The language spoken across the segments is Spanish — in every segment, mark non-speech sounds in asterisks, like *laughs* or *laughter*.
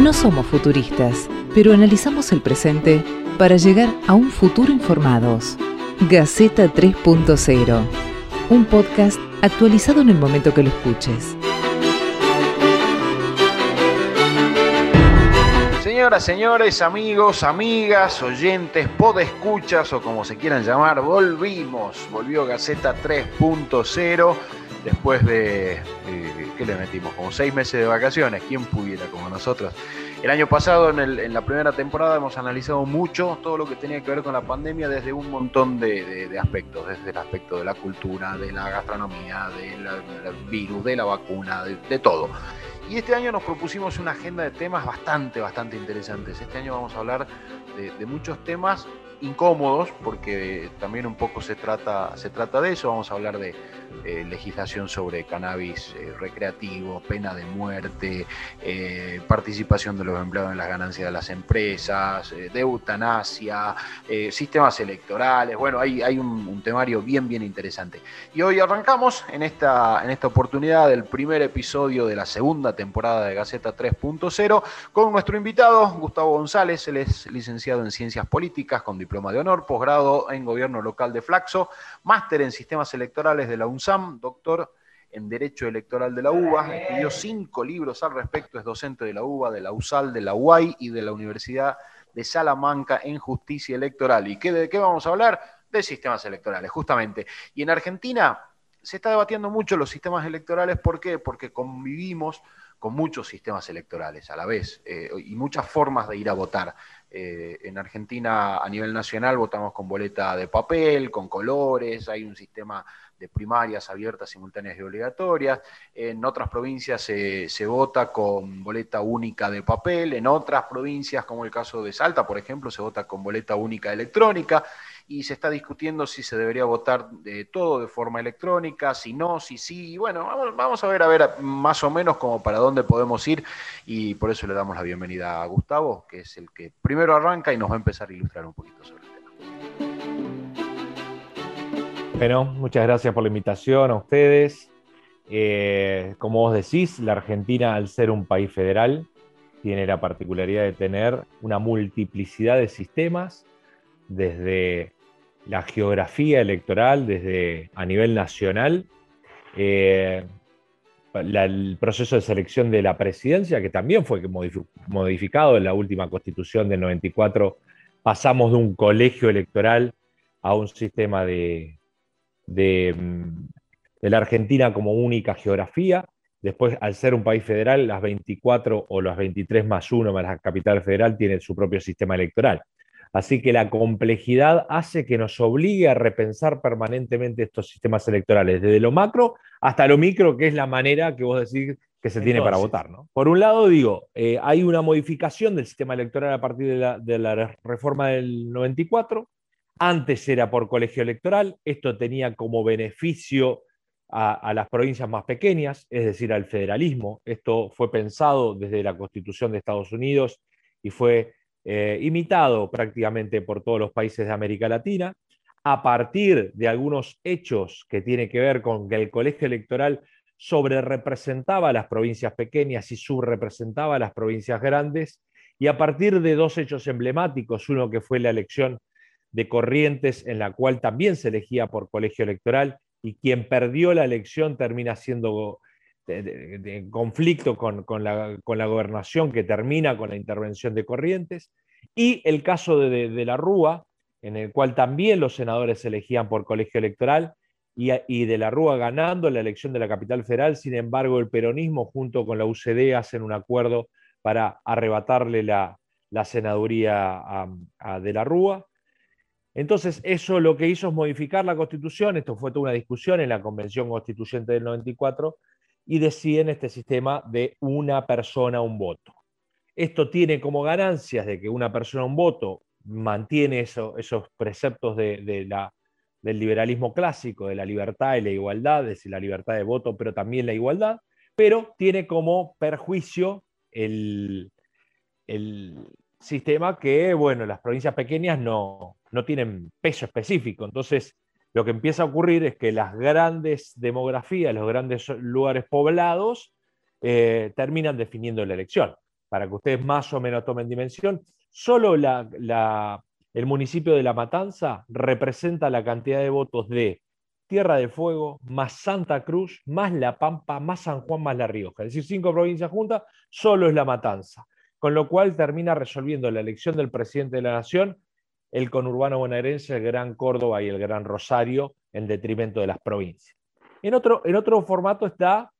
No somos futuristas, pero analizamos el presente para llegar a un futuro informados. Gaceta 3.0, un podcast actualizado en el momento que lo escuches. Señoras, señores, amigos, amigas, oyentes, podescuchas o como se quieran llamar, volvimos. Volvió Gaceta 3.0 después de, eh, ¿qué le metimos? Como seis meses de vacaciones, ¿quién pudiera como nosotros? El año pasado, en, la primera temporada, hemos analizado mucho todo lo que tenía que ver con la pandemia desde un montón de, aspectos, desde el aspecto de la cultura, de la gastronomía, del virus, de la vacuna, de, todo. Y este año nos propusimos una agenda de temas bastante, bastante interesantes. Este año vamos a hablar de, muchos temas incómodos, porque también un poco se trata, de eso. Vamos a hablar de eh, legislación sobre cannabis eh, recreativo, pena de muerte, eh, participación de los empleados en las ganancias de las empresas, de eutanasia, sistemas electorales. Bueno, hay, hay un, temario bien, bien interesante. Y hoy arrancamos en esta, en esta oportunidad del primer episodio de la segunda temporada de Gaceta 3.0 con nuestro invitado, Gustavo González. Él es licenciado en Ciencias Políticas con diploma de honor, posgrado en Gobierno Local de Flaxo, máster en Sistemas Electorales de la UNSAM, doctor en Derecho Electoral de la UBA, escribió cinco libros al respecto, es docente de la UBA, de la USAL, de la UAI y de la Universidad de Salamanca en Justicia Electoral. ¿Y qué, de qué vamos a hablar? De sistemas electorales, justamente. Y en Argentina se está debatiendo mucho los sistemas electorales, ¿por qué? Porque convivimos con muchos sistemas electorales a la vez eh, y muchas formas de ir a votar. Eh, en Argentina a nivel nacional votamos con boleta de papel, con colores, hay un sistema de primarias abiertas, simultáneas y obligatorias. En otras provincias se, vota con boleta única de papel, en otras provincias, como el caso de Salta, por ejemplo, se vota con boleta única electrónica y se está discutiendo si se debería votar de todo de forma electrónica, si no, si sí. bueno, vamos, vamos, a ver, a ver, más o menos como para dónde podemos ir y por eso le damos la bienvenida a Gustavo, que es el que primero arranca y nos va a empezar a ilustrar un poquito sobre el tema. Bueno, muchas gracias por la invitación a ustedes. Eh, como vos decís, la Argentina, al ser un país federal, tiene la particularidad de tener una multiplicidad de sistemas, desde la geografía electoral desde a nivel nacional, eh, el proceso de selección de la presidencia, que también fue modificado en la última constitución del 94, pasamos de un colegio electoral a un sistema de, de, mm, de la Argentina como única geografía. Después, al ser un país federal, las 24 o las 23 más 1 más la capital federal tienen su propio sistema electoral. Así que la complejidad hace que nos obligue a repensar permanentemente estos sistemas electorales, desde lo macro hasta lo micro, que es la manera que vos decís que se tiene para votar. ¿no? Por un lado, digo, eh, hay una modificación del sistema electoral a partir de la, reforma del 94. Antes era por colegio electoral, esto tenía como beneficio a, a, las provincias más pequeñas, es decir, al federalismo. Esto fue pensado desde la Constitución de Estados Unidos y fue eh, imitado prácticamente por todos los países de América Latina, a partir de algunos hechos que tienen que ver con que el colegio electoral sobre representaba a las provincias pequeñas y subrepresentaba a las provincias grandes, y a partir de dos hechos emblemáticos, uno que fue la elección de Corrientes, en la cual también se elegía por colegio electoral, y quien perdió la elección termina siendo de, conflicto con, la, gobernación que termina con la intervención de Corrientes, y el caso de, la Rúa, en el cual también los senadores se elegían por colegio electoral, y, de la Rúa ganando la elección de la capital federal, sin embargo el peronismo junto con la UCD hacen un acuerdo para arrebatarle la, senaduría a, de la Rúa. Entonces, eso lo que hizo es modificar la constitución, esto fue toda una discusión en la Convención Constituyente del 94, y deciden este sistema de una persona, un voto. Esto tiene como ganancias de que una persona, un voto, mantiene esos preceptos de, la, del liberalismo clásico, de la libertad y la igualdad, es decir, la libertad de voto, pero también la igualdad, pero tiene como perjuicio el, el sistema que, bueno, las provincias pequeñas no, no tienen peso específico, entonces lo que empieza a ocurrir es que las grandes demografías, los grandes lugares poblados, eh, terminan definiendo la elección. para que ustedes más o menos tomen dimensión, solo el municipio de La Matanza representa la cantidad de votos de Tierra del Fuego, más Santa Cruz, más La Pampa, más San Juan, más La Rioja. Es decir, cinco provincias juntas, solo es La Matanza. Con lo cual termina resolviendo la elección del presidente de la Nación el conurbano bonaerense, el Gran Córdoba y el Gran Rosario, en detrimento de las provincias. En otro, en otro formato está,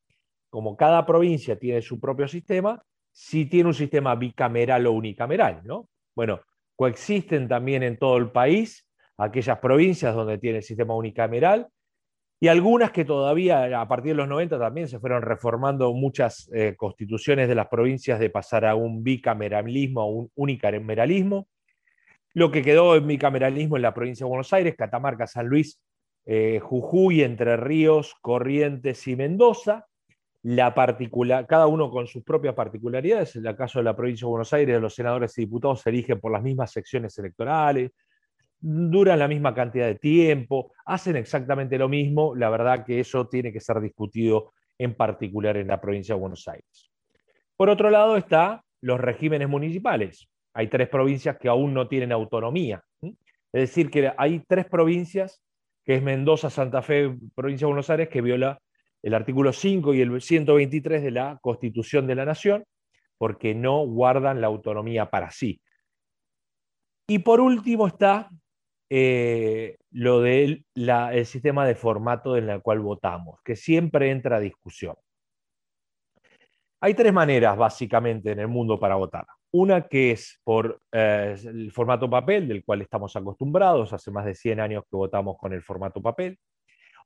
como cada provincia tiene su propio sistema, si tiene un sistema bicameral o unicameral, ¿no? Bueno, coexisten también en todo el país aquellas provincias donde tiene el sistema unicameral y algunas que todavía a partir de los 90 también se fueron reformando muchas eh, constituciones de las provincias de pasar a un bicameralismo, a un unicameralismo. Lo que quedó en bicameralismo en la provincia de Buenos Aires, Catamarca, San Luis, eh, Jujuy, Entre Ríos, Corrientes y Mendoza. La particular, cada uno con sus propias particularidades. En el caso de la provincia de Buenos Aires, los senadores y diputados se eligen por las mismas secciones electorales, duran la misma cantidad de tiempo, hacen exactamente lo mismo. La verdad que eso tiene que ser discutido en particular en la provincia de Buenos Aires. Por otro lado está los regímenes municipales. Hay tres provincias que aún no tienen autonomía. Es decir, que hay tres provincias que es Mendoza, Santa Fe, provincia de Buenos Aires, que viola el artículo 5 y el 123 de la Constitución de la Nación, porque no guardan la autonomía para sí. Y por último está eh, lo del el sistema de formato en el cual votamos, que siempre entra a discusión. Hay tres maneras básicamente en el mundo para votar. Una que es por eh, el formato papel, del cual estamos acostumbrados, hace más de 100 años que votamos con el formato papel.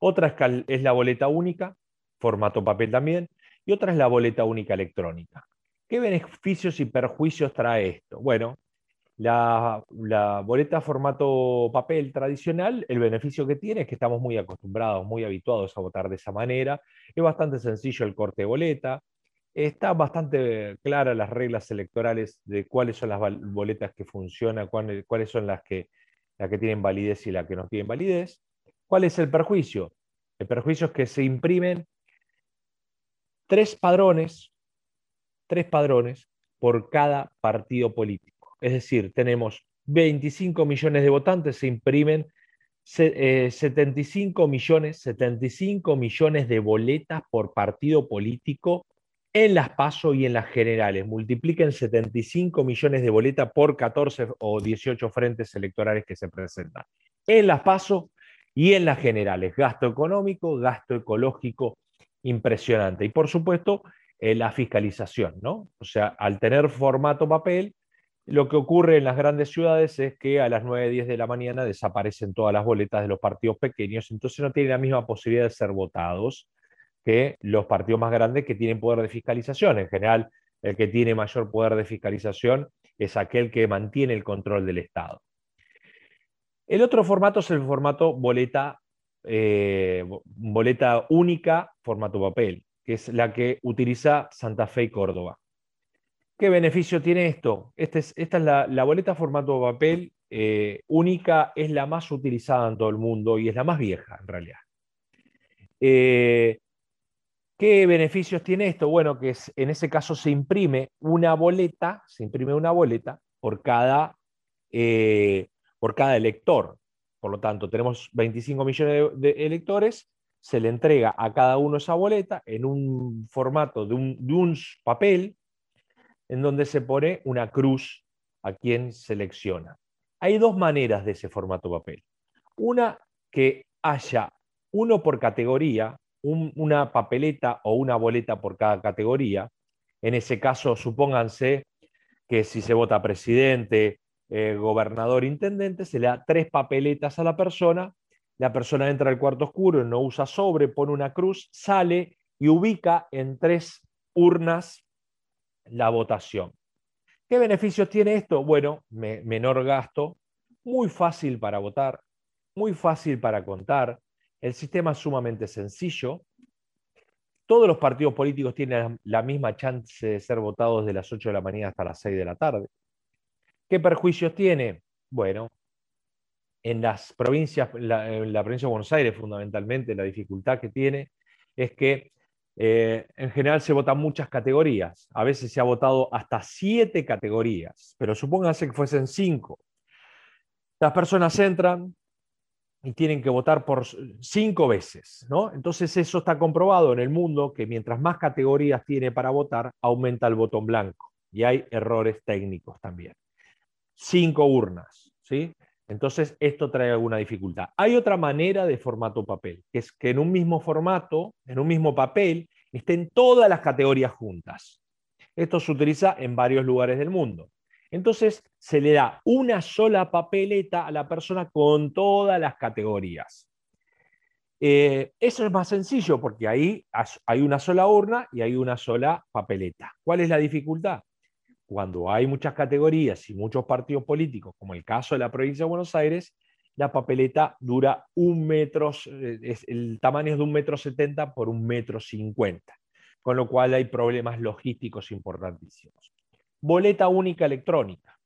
Otra es, la boleta única, formato papel también. Y otra es la boleta única electrónica. ¿Qué beneficios y perjuicios trae esto? Bueno, la, boleta formato papel tradicional, el beneficio que tiene es que estamos muy acostumbrados, muy habituados a votar de esa manera. Es bastante sencillo el corte de boleta, Está bastante clara las reglas electorales de cuáles son las boletas que funcionan, cuáles son las que, las que tienen validez y las que no tienen validez. ¿Cuál es el perjuicio? El perjuicio es que se imprimen tres padrones, tres padrones por cada partido político. Es decir, tenemos 25 millones de votantes, se imprimen 75 eh, millones, 75 millones de boletas por partido político en las PASO y en las generales. Multipliquen 75 millones de boletas por 14 o 18 frentes electorales que se presentan. En las PASO y en las generales. Gasto económico, gasto ecológico impresionante. Y por supuesto, eh, la fiscalización, ¿no? O sea, al tener formato papel, lo que ocurre en las grandes ciudades es que a las 9, 10 de la mañana desaparecen todas las boletas de los partidos pequeños, entonces no tienen la misma posibilidad de ser votados que los partidos más grandes que tienen poder de fiscalización. En general, el que tiene mayor poder de fiscalización es aquel que mantiene el control del Estado. El otro formato es el formato boleta, eh, boleta única, formato papel, que es la que utiliza Santa Fe y Córdoba. ¿Qué beneficio tiene esto? Este esta es la, boleta formato papel eh, única, es la más utilizada en todo el mundo y es la más vieja en realidad. Eh, ¿Qué beneficios tiene esto? Bueno, que en ese caso se imprime una boleta, se imprime una boleta por cada, eh, por cada elector. Por lo tanto, tenemos 25 millones de, electores, se le entrega a cada uno esa boleta en un formato de un, de un papel en donde se pone una cruz a quien selecciona. Hay dos maneras de ese formato papel. Una, que haya uno por categoría, una papeleta o una boleta por cada categoría. En ese caso, supónganse que si se vota presidente, eh, gobernador, intendente, se le da tres papeletas a la persona, la persona entra al cuarto oscuro, no usa sobre, pone una cruz, sale y ubica en tres urnas la votación. ¿Qué beneficios tiene esto? Bueno, menor gasto, muy fácil para votar, muy fácil para contar, el sistema es sumamente sencillo. Todos los partidos políticos tienen la misma chance de ser votados de las 8 de la mañana hasta las 6 de la tarde. ¿Qué perjuicios tiene? Bueno, en las provincias, en la, provincia de Buenos Aires fundamentalmente, la dificultad que tiene es que Eh, en general se votan muchas categorías. A veces se ha votado hasta siete categorías, pero supónganse que fuesen cinco. Las personas entran y tienen que votar por cinco veces, ¿no? Entonces eso está comprobado en el mundo que mientras más categorías tiene para votar, aumenta el botón blanco. Y hay errores técnicos también. Cinco urnas, ¿sí? Entonces, esto trae alguna dificultad. Hay otra manera de formato papel, que es que en un mismo formato, en un mismo papel, estén todas las categorías juntas. Esto se utiliza en varios lugares del mundo. Entonces, se le da una sola papeleta a la persona con todas las categorías. Eh, eso es más sencillo porque ahí hay una sola urna y hay una sola papeleta. ¿Cuál es la dificultad? cuando hay muchas categorías y muchos partidos políticos, como el caso de la provincia de Buenos Aires, la papeleta dura un metro, eh, el tamaño es de un metro setenta por un metro cincuenta, con lo cual hay problemas logísticos importantísimos. Boleta única electrónica.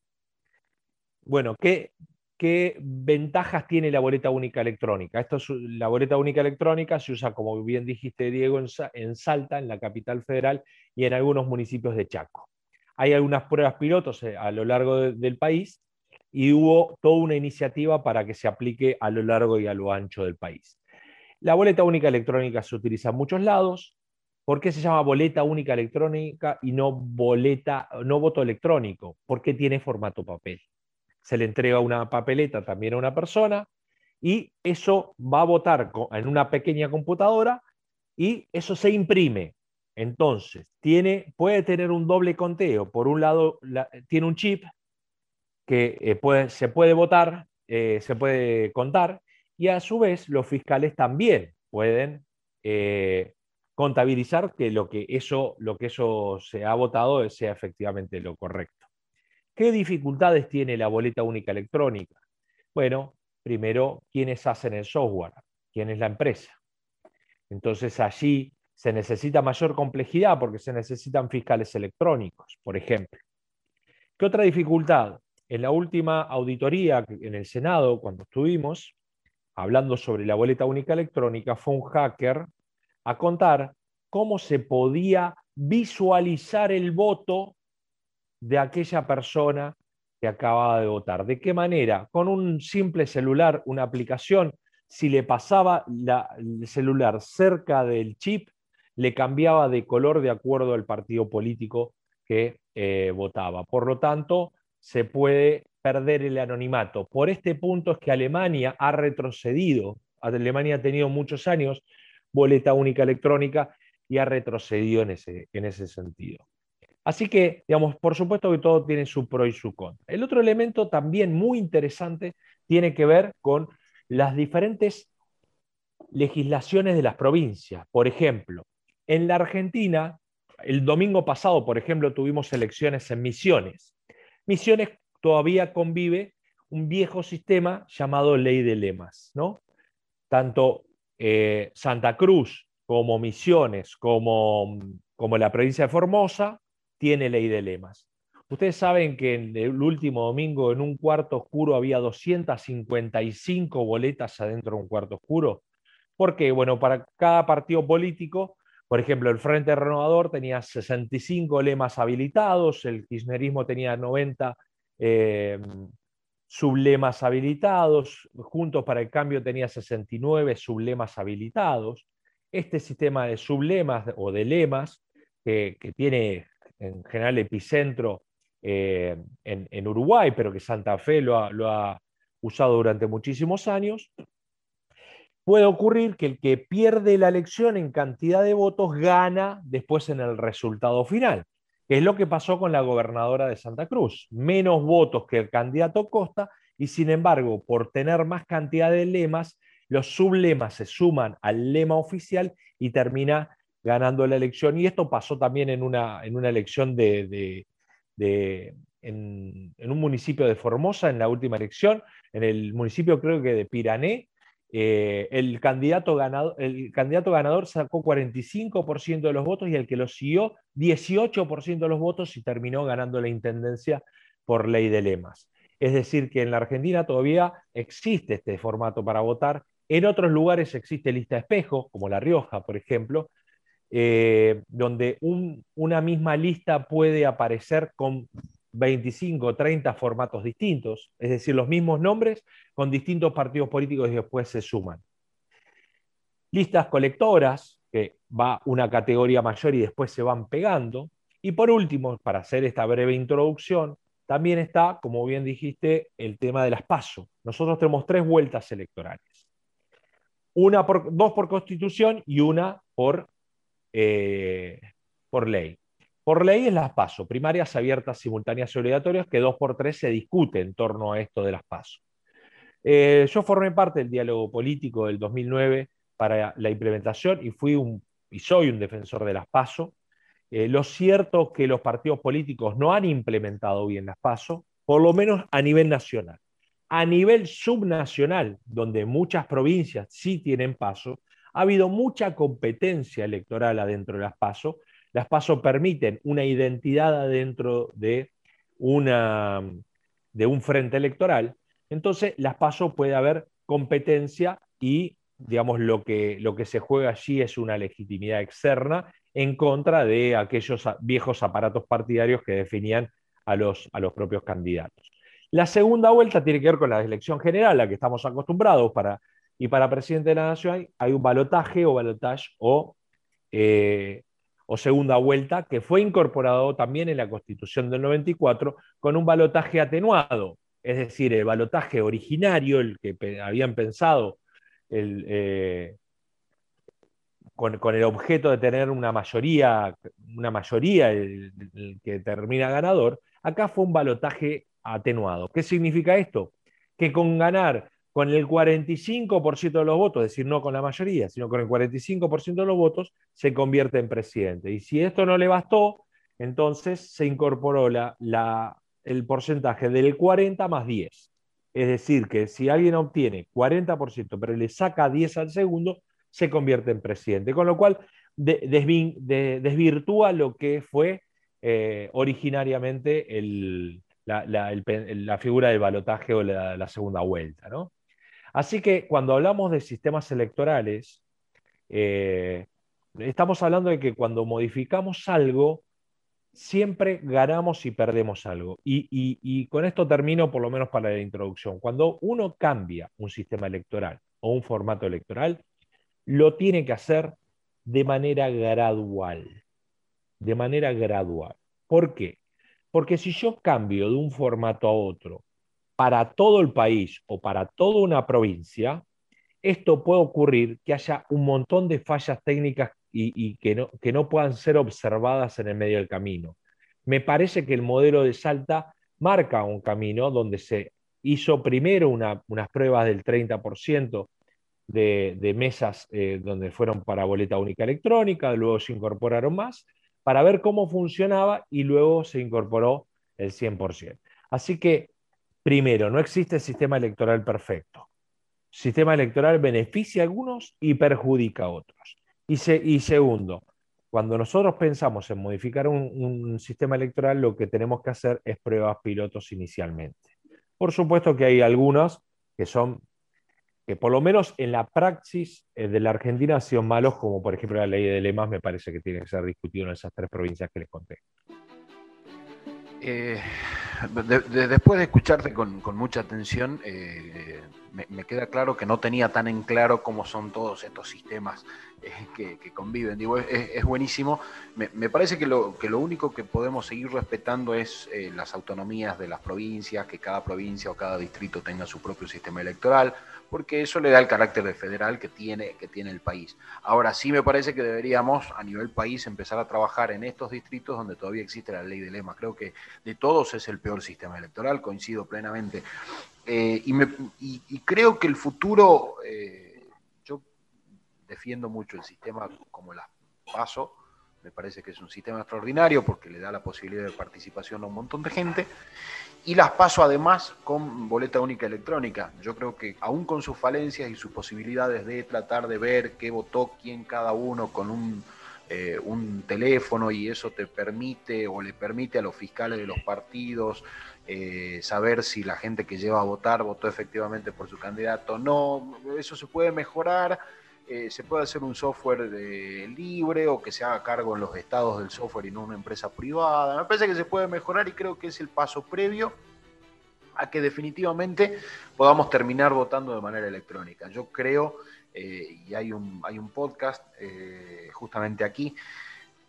Bueno, ¿qué, ¿qué ventajas tiene la boleta única electrónica? Esto la boleta única electrónica se usa, como bien dijiste, Diego, en Salta, en la capital federal, y en algunos municipios de Chaco. Hay algunas pruebas pilotos eh, a lo largo del país y hubo toda una iniciativa para que se aplique a lo largo y a lo ancho del país. La boleta única electrónica se utiliza en muchos lados. ¿Por qué se llama boleta única electrónica y no boleta, no voto electrónico? Porque tiene formato papel. Se le entrega una papeleta también a una persona y eso va a votar en una pequeña computadora y eso se imprime entonces, tiene, puede tener un doble conteo. Por un lado, tiene un chip que eh, se puede votar, eh, se puede contar, y a su vez los fiscales también pueden eh, contabilizar que lo que, eso, lo que eso se ha votado sea efectivamente lo correcto. ¿Qué dificultades tiene la boleta única electrónica? Bueno, primero, ¿quiénes hacen el software? ¿Quién es la empresa? Entonces allí se necesita mayor complejidad porque se necesitan fiscales electrónicos, por ejemplo. ¿Qué otra dificultad? En la última auditoría en el Senado, cuando estuvimos hablando sobre la boleta única electrónica, fue un hacker a contar cómo se podía visualizar el voto de aquella persona que acababa de votar. ¿De qué manera? Con un simple celular, una aplicación, si le pasaba el celular cerca del chip, le cambiaba de color de acuerdo al partido político que eh, votaba. Por lo tanto, se puede perder el anonimato. Por este punto es que Alemania ha retrocedido. Alemania ha tenido muchos años boleta única electrónica y ha retrocedido en ese, en ese sentido. Así que, digamos, por supuesto que todo tiene su pro y su contra. El otro elemento también muy interesante tiene que ver con las diferentes legislaciones de las provincias. Por ejemplo, en la Argentina, el domingo pasado, por ejemplo, tuvimos elecciones en Misiones. Misiones todavía convive un viejo sistema llamado ley de lemas, ¿no? Tanto eh, Santa Cruz como Misiones, como, como la provincia de Formosa, tiene ley de lemas. Ustedes saben que en el último domingo en un cuarto oscuro había 255 boletas adentro de un cuarto oscuro. Porque, bueno, para cada partido político por ejemplo, el Frente Renovador tenía 65 lemas habilitados, el kirchnerismo tenía 90 eh, sublemas habilitados, Juntos para el Cambio tenía 69 sublemas habilitados. Este sistema de sublemas o de lemas, que, tiene en general epicentro eh, en, Uruguay, pero que Santa Fe lo ha usado durante muchísimos años, puede ocurrir que el que pierde la elección en cantidad de votos gana después en el resultado final, que es lo que pasó con la gobernadora de Santa Cruz. Menos votos que el candidato Costa y sin embargo, por tener más cantidad de lemas, los sublemas se suman al lema oficial y termina ganando la elección. Y esto pasó también en una, en una elección de, en, en, un municipio de Formosa, en la última elección, en el municipio creo que de Pirané, eh, el, candidato ganador, el candidato ganador sacó 45% de los votos y el que lo siguió 18% de los votos y terminó ganando la intendencia por ley de lemas. Es decir, que en la Argentina todavía existe este formato para votar. En otros lugares existe lista espejo, como La Rioja, por ejemplo, eh, donde una misma lista puede aparecer con 25 o 30 formatos distintos, es decir, los mismos nombres con distintos partidos políticos y después se suman. Listas colectoras, que va una categoría mayor y después se van pegando. Y por último, para hacer esta breve introducción, también está, como bien dijiste, el tema de las PASO. Nosotros tenemos tres vueltas electorales. Una por, dos por constitución y una por, eh, por ley. Por ley es las PASO, primarias abiertas, simultáneas y obligatorias, que dos por tres se discute en torno a esto de las PASO. Eh, yo formé parte del diálogo político del 2009 para la implementación y fui y soy un defensor de las PASO. Eh, lo cierto es que los partidos políticos no han implementado bien las PASO, por lo menos a nivel nacional. A nivel subnacional, donde muchas provincias sí tienen PASO, ha habido mucha competencia electoral adentro de las PASO las PASO permiten una identidad adentro de, una, de un frente electoral. Entonces, las PASO puede haber competencia y, digamos, lo que, lo que se juega allí es una legitimidad externa en contra de aquellos viejos aparatos partidarios que definían a los, a los propios candidatos. La segunda vuelta tiene que ver con la elección general, a la que estamos acostumbrados para, y para presidente de la nación hay, un balotaje o balotage o eh, o segunda vuelta, que fue incorporado también en la Constitución del 94 con un balotaje atenuado, es decir, el balotaje originario, el que habían pensado eh, con, el objeto de tener una mayoría, una mayoría que termina ganador, acá fue un balotaje atenuado. ¿Qué significa esto? Que con ganar con el 45% de los votos, es decir, no con la mayoría, sino con el 45% de los votos, se convierte en presidente. Y si esto no le bastó, entonces se incorporó el porcentaje del 40 más 10. Es decir, que si alguien obtiene 40%, pero le saca 10 al segundo, se convierte en presidente. Con lo cual, desvirtúa lo que fue eh, originariamente la, figura del balotaje o la, la segunda vuelta. ¿no? Así que cuando hablamos de sistemas electorales, eh, estamos hablando de que cuando modificamos algo, siempre ganamos y perdemos algo. Y, con esto termino por lo menos para la introducción. Cuando uno cambia un sistema electoral o un formato electoral, lo tiene que hacer de manera gradual. De manera gradual. ¿Por qué? Porque si yo cambio de un formato a otro para todo el país o para toda una provincia, esto puede ocurrir que haya un montón de fallas técnicas y, que, no, que no puedan ser observadas en el medio del camino. Me parece que el modelo de Salta marca un camino donde se hizo primero unas pruebas del 30% de, de mesas eh, donde fueron para boleta única electrónica, luego se incorporaron más para ver cómo funcionaba y luego se incorporó el 100%. Así que Primero, no existe sistema electoral perfecto. Sistema electoral beneficia a algunos y perjudica a otros. Y, segundo, cuando nosotros pensamos en modificar un, sistema electoral, lo que tenemos que hacer es pruebas pilotos inicialmente. Por supuesto que hay algunos que son, que por lo menos en la praxis eh, de la Argentina han sido malos, como por ejemplo la ley de lemas, me parece que tiene que ser discutido en esas tres provincias que les conté. Eh, después de escucharte con, mucha atención, eh, me, queda claro que no tenía tan en claro cómo son todos estos sistemas eh, que, conviven. Digo, es, buenísimo. Me, parece que lo, que lo único que podemos seguir respetando es las autonomías de las provincias, que cada provincia o cada distrito tenga su propio sistema electoral porque eso le da el carácter de federal que tiene, que tiene el país. Ahora sí me parece que deberíamos a nivel país empezar a trabajar en estos distritos donde todavía existe la ley de lema. Creo que de todos es el peor sistema electoral, coincido plenamente. Eh, y, creo que el futuro, eh, yo defiendo mucho el sistema como las paso, me parece que es un sistema extraordinario porque le da la posibilidad de participación a un montón de gente y las paso además con boleta única electrónica. Yo creo que aún con sus falencias y sus posibilidades de tratar de ver qué votó quién cada uno con un, eh, un teléfono y eso te permite o le permite a los fiscales de los partidos eh, saber si la gente que lleva a votar votó efectivamente por su candidato o no, eso se puede mejorar eh, se puede hacer un software libre o que se haga cargo en los estados del software y no una empresa privada. Me parece que se puede mejorar y creo que es el paso previo a que definitivamente podamos terminar votando de manera electrónica. Yo creo, eh, y hay un, hay un podcast eh, justamente aquí,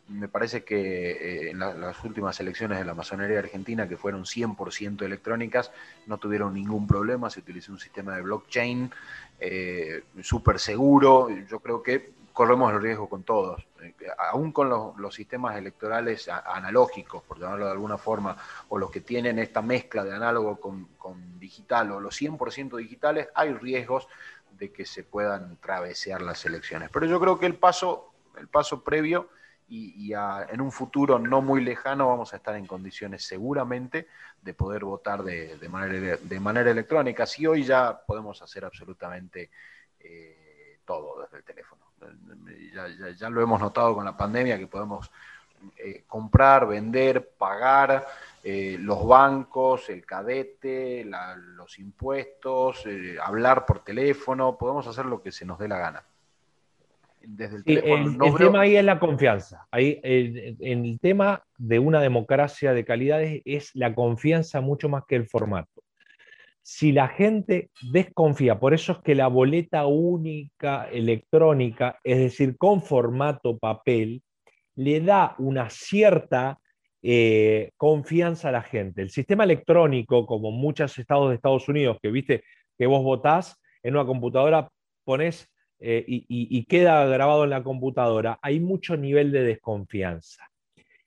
me parece que en las últimas elecciones de la masonería argentina, que fueron 100% electrónicas, no tuvieron ningún problema, se utilizó un sistema de blockchain eh, súper seguro. Yo creo que corremos el riesgo con todos, eh, aún con los, sistemas electorales analógicos, por llamarlo de alguna forma, o los que tienen esta mezcla de análogo con, digital, o los 100% digitales, hay riesgos de que se puedan travesear las elecciones. Pero yo creo que el paso, el paso previo y, en un futuro no muy lejano vamos a estar en condiciones seguramente de poder votar de, manera, electrónica. Si hoy ya podemos hacer absolutamente eh, todo desde el teléfono. Ya, lo hemos notado con la pandemia que podemos eh, comprar, vender, pagar eh, los bancos, el cadete, los impuestos, hablar por teléfono, podemos hacer lo que se nos dé la gana el tema ahí es la confianza. Ahí, el tema de una democracia de calidad es, la confianza mucho más que el formato. Si la gente desconfía, por eso es que la boleta única electrónica, es decir, con formato papel, le da una cierta eh, confianza a la gente. El sistema electrónico, como muchos estados de Estados Unidos, que viste que vos votás en una computadora, pones eh, y, queda grabado en la computadora, hay mucho nivel de desconfianza.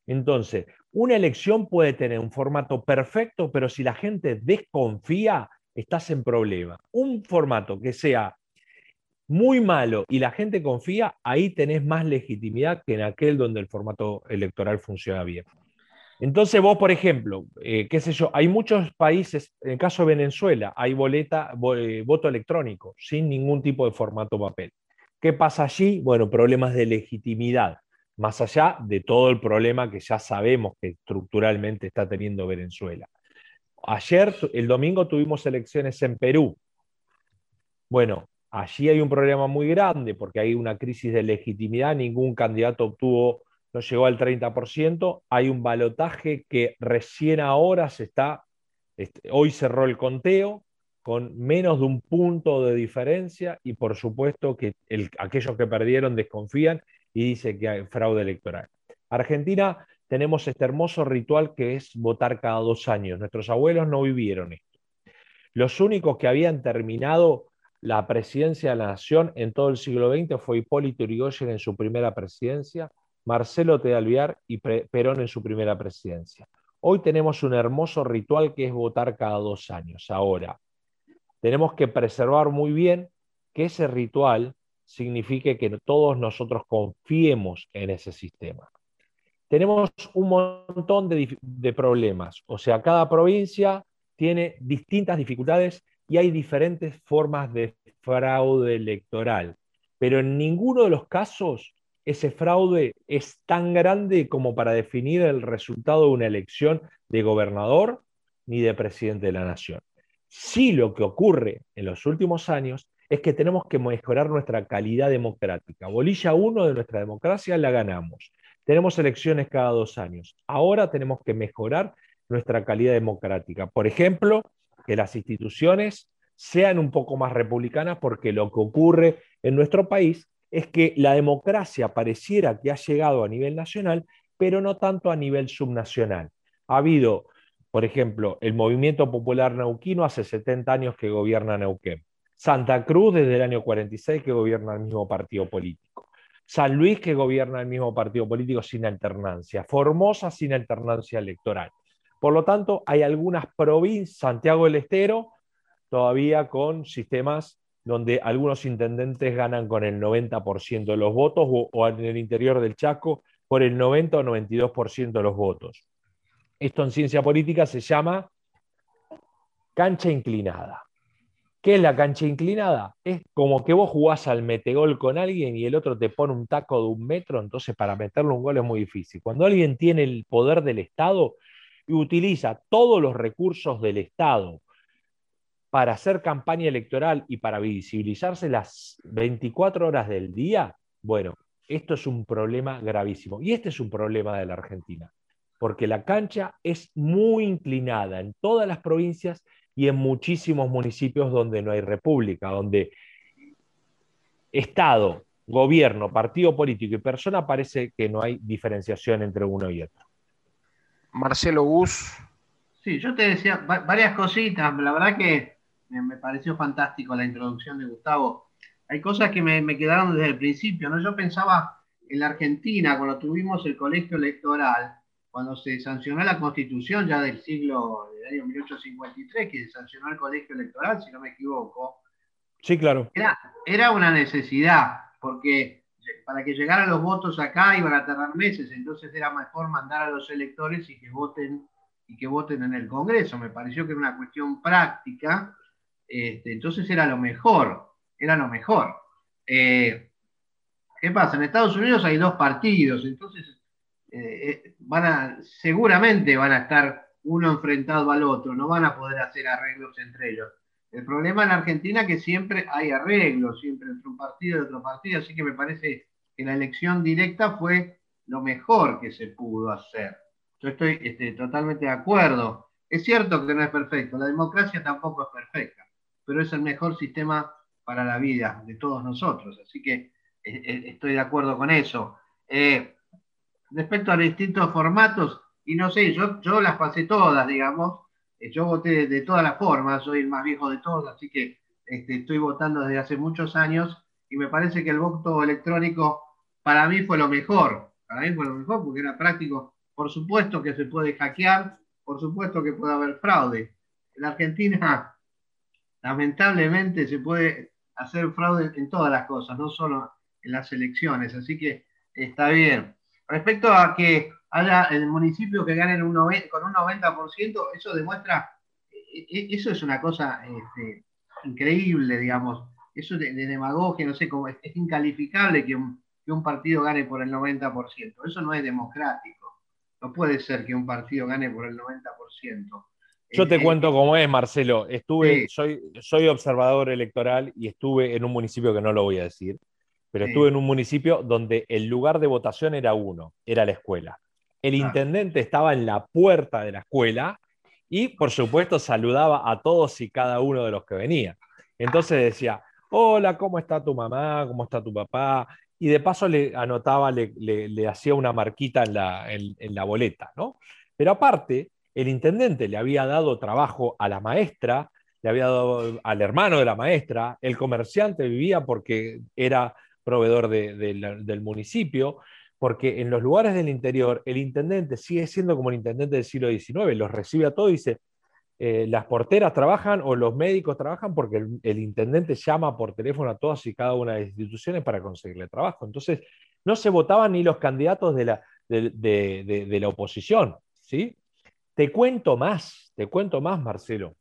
Entonces, una elección puede tener un formato perfecto, pero si la gente desconfía, estás en problema. Un formato que sea muy malo y la gente confía, ahí tenés más legitimidad que en aquel donde el formato electoral funciona bien. Entonces vos, por ejemplo, eh, qué sé yo, hay muchos países, en el caso de Venezuela, hay boleta, eh, voto electrónico, sin ningún tipo de formato papel. ¿Qué pasa allí? Bueno, problemas de legitimidad, más allá de todo el problema que ya sabemos que estructuralmente está teniendo Venezuela. Ayer, el domingo, tuvimos elecciones en Perú. Bueno, allí hay un problema muy grande porque hay una crisis de legitimidad, ningún candidato obtuvo no llegó al 30%, hay un balotaje que recién ahora se está, este, hoy cerró el conteo con menos de un punto de diferencia y por supuesto que aquellos que perdieron desconfían y dicen que hay fraude electoral. Argentina tenemos este hermoso ritual que es votar cada dos años. Nuestros abuelos no vivieron esto. Los únicos que habían terminado la presidencia de la nación en todo el siglo XX fue Hipólito Yrigoyen en su primera presidencia, Marcelo Tealviar y Perón en su primera presidencia. Hoy tenemos un hermoso ritual que es votar cada dos años. Ahora, tenemos que preservar muy bien que ese ritual signifique que todos nosotros confiemos en ese sistema. Tenemos un montón de problemas, o sea, cada provincia tiene distintas dificultades y hay diferentes formas de fraude electoral, pero en ninguno de los casos ese fraude es tan grande como para definir el resultado de una elección de gobernador ni de presidente de la nación. Sí lo que ocurre en los últimos años es que tenemos que mejorar nuestra calidad democrática. Bolilla 1 de nuestra democracia la ganamos. Tenemos elecciones cada dos años. Ahora tenemos que mejorar nuestra calidad democrática. Por ejemplo, que las instituciones sean un poco más republicanas porque lo que ocurre en nuestro país es que la democracia pareciera que ha llegado a nivel nacional, pero no tanto a nivel subnacional. Ha habido, por ejemplo, el Movimiento Popular Neuquino hace 70 años que gobierna Neuquén. Santa Cruz desde el año 46 que gobierna el mismo partido político. San Luis que gobierna el mismo partido político sin alternancia. Formosa sin alternancia electoral. Por lo tanto, hay algunas provincias, Santiago del Estero, todavía con sistemas donde algunos intendentes ganan con el 90% de los votos o, en el interior del Chaco por el 90 o 92% de los votos. Esto en ciencia política se llama cancha inclinada. ¿Qué es la cancha inclinada? Es como que vos jugás al metegol con alguien y el otro te pone un taco de un metro, entonces para meterle un gol es muy difícil. Cuando alguien tiene el poder del Estado y utiliza todos los recursos del Estado para hacer campaña electoral y para visibilizarse las 24 horas del día, bueno, esto es un problema gravísimo. Y este es un problema de la Argentina, porque la cancha es muy inclinada en todas las provincias y en muchísimos municipios donde no hay república, donde Estado, gobierno, partido político y persona parece que no hay diferenciación entre uno y otro. Marcelo Gus. Sí, yo te decía varias cositas. La verdad que me, pareció fantástico la introducción de Gustavo. Hay cosas que me, quedaron desde el principio, ¿no? Yo pensaba en la Argentina, cuando tuvimos el colegio electoral, cuando se sancionó la constitución ya del siglo, del año 1853, que se sancionó el colegio electoral, si no me equivoco. Sí, claro. Era, era una necesidad, porque para que llegaran los votos acá iban a tardar meses, entonces era mejor mandar a los electores y que voten y que voten en el Congreso. Me pareció que era una cuestión práctica este, entonces era lo mejor, era lo mejor. Eh, ¿Qué pasa? En Estados Unidos hay dos partidos, entonces eh, eh, van a, seguramente van a estar uno enfrentado al otro, no van a poder hacer arreglos entre ellos. El problema en Argentina es que siempre hay arreglos, siempre entre un partido y otro partido, así que me parece que la elección directa fue lo mejor que se pudo hacer. Yo estoy este, totalmente de acuerdo. Es cierto que no es perfecto, la democracia tampoco es perfecta pero es el mejor sistema para la vida de todos nosotros. Así que eh, eh, estoy de acuerdo con eso. Eh, respecto a distintos formatos, y no sé, yo, yo las pasé todas, digamos. yo voté de, todas las formas, soy el más viejo de todos, así que este, estoy votando desde hace muchos años y me parece que el voto electrónico para mí fue lo mejor. Para mí fue lo mejor porque era práctico. Por supuesto que se puede hackear, por supuesto que puede haber fraude. En Argentina lamentablemente se puede hacer fraude en todas las cosas, no solo en las elecciones, así que está bien. Respecto a que haya el municipio que gane con un 90%, eso demuestra, e, e, eso es una cosa este, increíble, digamos, eso de, demagogia, no sé cómo, es, incalificable que un partido gane por el 90%, eso no es democrático, no puede ser que un partido gane por el 90%. Yo te cuento cómo es, Marcelo. Estuve, soy, soy observador electoral y estuve en un municipio que no lo voy a decir, pero estuve en un municipio donde el lugar de votación era uno, era la escuela. El intendente estaba en la puerta de la escuela y, por supuesto, saludaba a todos y cada uno de los que venían. Entonces decía, hola, ¿cómo está tu mamá? ¿Cómo está tu papá? Y de paso le anotaba, le, le, hacía una marquita en la, en la boleta, ¿no? Pero aparte, el intendente le había dado trabajo a la maestra, le había dado al hermano de la maestra, el comerciante vivía porque era proveedor del municipio, porque en los lugares del interior el intendente sigue siendo como el intendente del siglo XIX, los recibe a todos y dice, eh, las porteras trabajan o los médicos trabajan porque el, intendente llama por teléfono a todas y cada una de las instituciones para conseguirle trabajo. Entonces, no se votaban ni los candidatos de la, de la oposición, ¿sí? Te cuento más, te cuento más, Marcelo.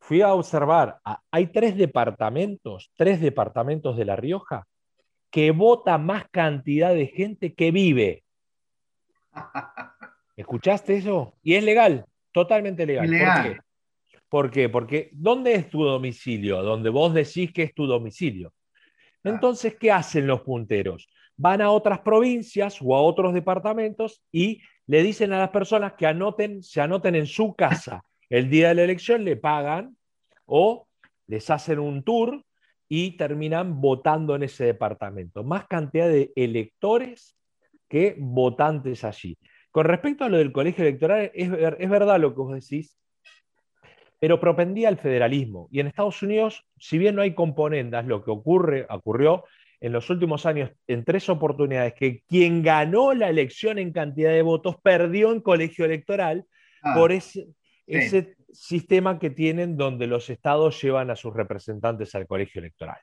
Fui a observar, hay tres departamentos, tres departamentos de La Rioja que vota más cantidad de gente que vive. *laughs* ¿Escuchaste eso? Y es legal, totalmente legal. ¿Por qué? ¿Por qué? Porque ¿dónde es tu domicilio? Donde vos decís que es tu domicilio. Entonces, ¿qué hacen los punteros? Van a otras provincias o a otros departamentos y le dicen a las personas que anoten, se anoten en su casa el día de la elección, le pagan o les hacen un tour y terminan votando en ese departamento. Más cantidad de electores que votantes allí. Con respecto a lo del colegio electoral, es, es verdad lo que vos decís, pero propendía al federalismo. Y en Estados Unidos, si bien no hay componendas, lo que ocurre, ocurrió en los últimos años en tres oportunidades que quien ganó la elección en cantidad de votos perdió en colegio electoral ah, por ese, ese sistema que tienen donde los estados llevan a sus representantes al colegio electoral.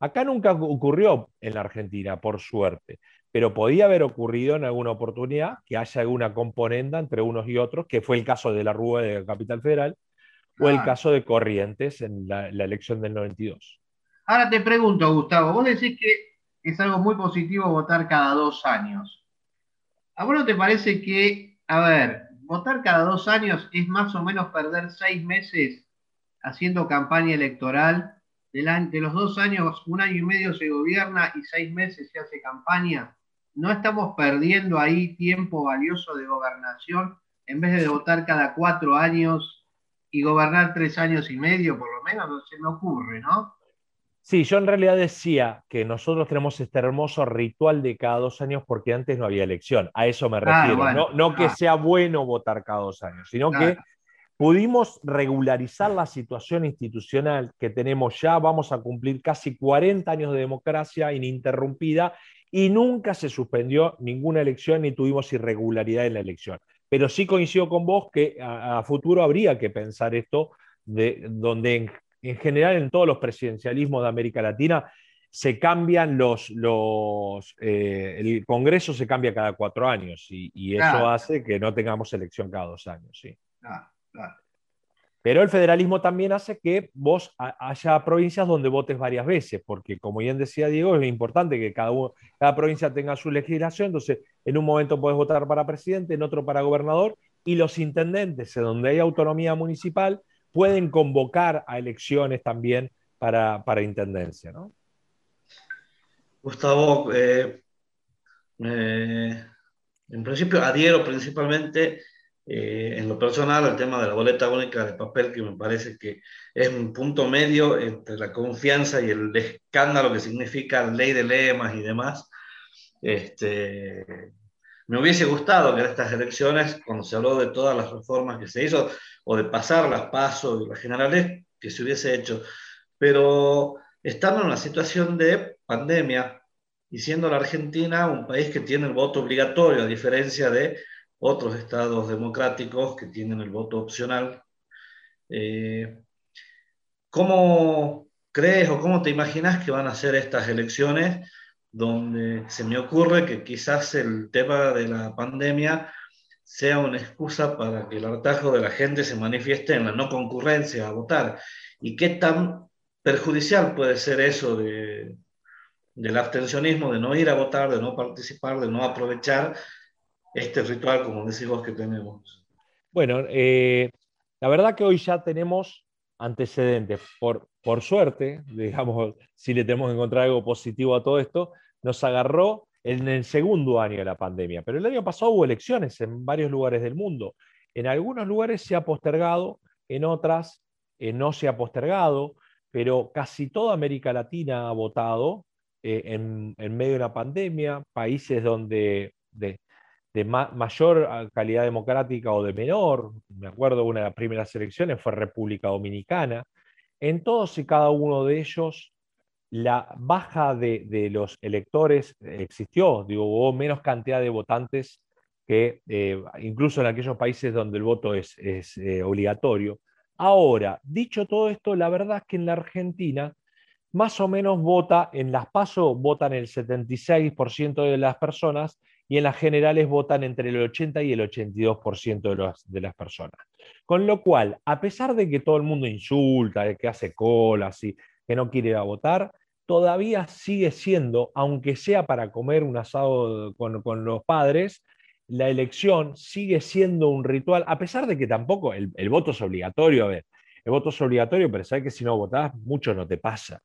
Acá nunca ocurrió en la Argentina, por suerte, pero podía haber ocurrido en alguna oportunidad que haya alguna componenda entre unos y otros, que fue el caso de la Rúa de Capital Federal o el caso de Corrientes en la, la elección del 92. Ahora te pregunto, Gustavo, vos decís que es algo muy positivo votar cada dos años. ¿A vos no te parece que, a ver, votar cada dos años es más o menos perder seis meses haciendo campaña electoral. De, los dos años, un año y medio se gobierna y seis meses se hace campaña. No estamos perdiendo ahí tiempo valioso de gobernación en vez de votar cada cuatro años y gobernar tres años y medio, por lo menos, no se me ocurre, ¿no? Sí, yo en realidad decía que nosotros tenemos este hermoso ritual de cada dos años porque antes no había elección. A eso me ah, refiero. no, que sea bueno votar cada dos años, sino que pudimos regularizar la situación institucional que tenemos ya. Vamos a cumplir casi 40 años de democracia ininterrumpida y nunca se suspendió ninguna elección ni tuvimos irregularidad en la elección. Pero sí coincido con vos que a, futuro habría que pensar esto, de, donde en general en todos los presidencialismos de América Latina se cambian los, los eh, el Congreso se cambia cada cuatro años y, eso hace que no tengamos elección cada dos años, sí. Pero el federalismo también hace que vos haya provincias donde votes varias veces, porque como bien decía Diego, es importante que cada, cada provincia tenga su legislación, entonces en un momento puedes votar para presidente, en otro para gobernador, y los intendentes, en donde hay autonomía municipal, pueden convocar a elecciones también para, para intendencia, ¿no? Gustavo, eh, eh, en principio adhiero principalmente eh, en lo personal al tema de la boleta única de papel, que me parece que es un punto medio entre la confianza y el escándalo que significa la ley de lemas y demás. Este, me hubiese gustado que en estas elecciones, cuando se habló de todas las reformas que se hizo, o de pasar las pasos y las generales, que se hubiese hecho. Pero estando en una situación de pandemia y siendo la Argentina un país que tiene el voto obligatorio, a diferencia de otros estados democráticos que tienen el voto opcional, eh, ¿cómo crees o cómo te imaginas que van a ser estas elecciones? donde se me ocurre que quizás el tema de la pandemia sea una excusa para que el hartazgo de la gente se manifieste en la no concurrencia a votar. ¿Y qué tan perjudicial puede ser eso de, del abstencionismo, de no ir a votar, de no participar, de no aprovechar este ritual, como decís vos, que tenemos? Bueno, eh, la verdad que hoy ya tenemos antecedentes. Por, por suerte, *laughs* digamos, si le tenemos que encontrar algo positivo a todo esto, nos agarró en el segundo año de la pandemia. Pero el año pasado hubo elecciones en varios lugares del mundo. En algunos lugares se ha postergado, en otras eh, no se ha postergado, pero casi toda América Latina ha votado eh, en, medio de una pandemia, países donde de, mayor ah, calidad democrática o de menor, me acuerdo una de las primeras elecciones fue República Dominicana, en todos y cada uno de ellos la baja de, los electores existió, digo, hubo menos cantidad de votantes que eh, incluso en aquellos países donde el voto es, eh, obligatorio. Ahora, dicho todo esto, la verdad es que en la Argentina más o menos vota, en las PASO votan el 76% de las personas y en las generales votan entre el 80 y el 82% de, de las personas. Con lo cual, a pesar de que todo el mundo insulta, de que hace colas y que no quiere ir a votar, todavía sigue siendo, aunque sea para comer un asado con, los padres, la elección sigue siendo un ritual, a pesar de que tampoco el, voto es obligatorio, a ver, el voto es obligatorio, pero sabes que si no votás, mucho no te pasa.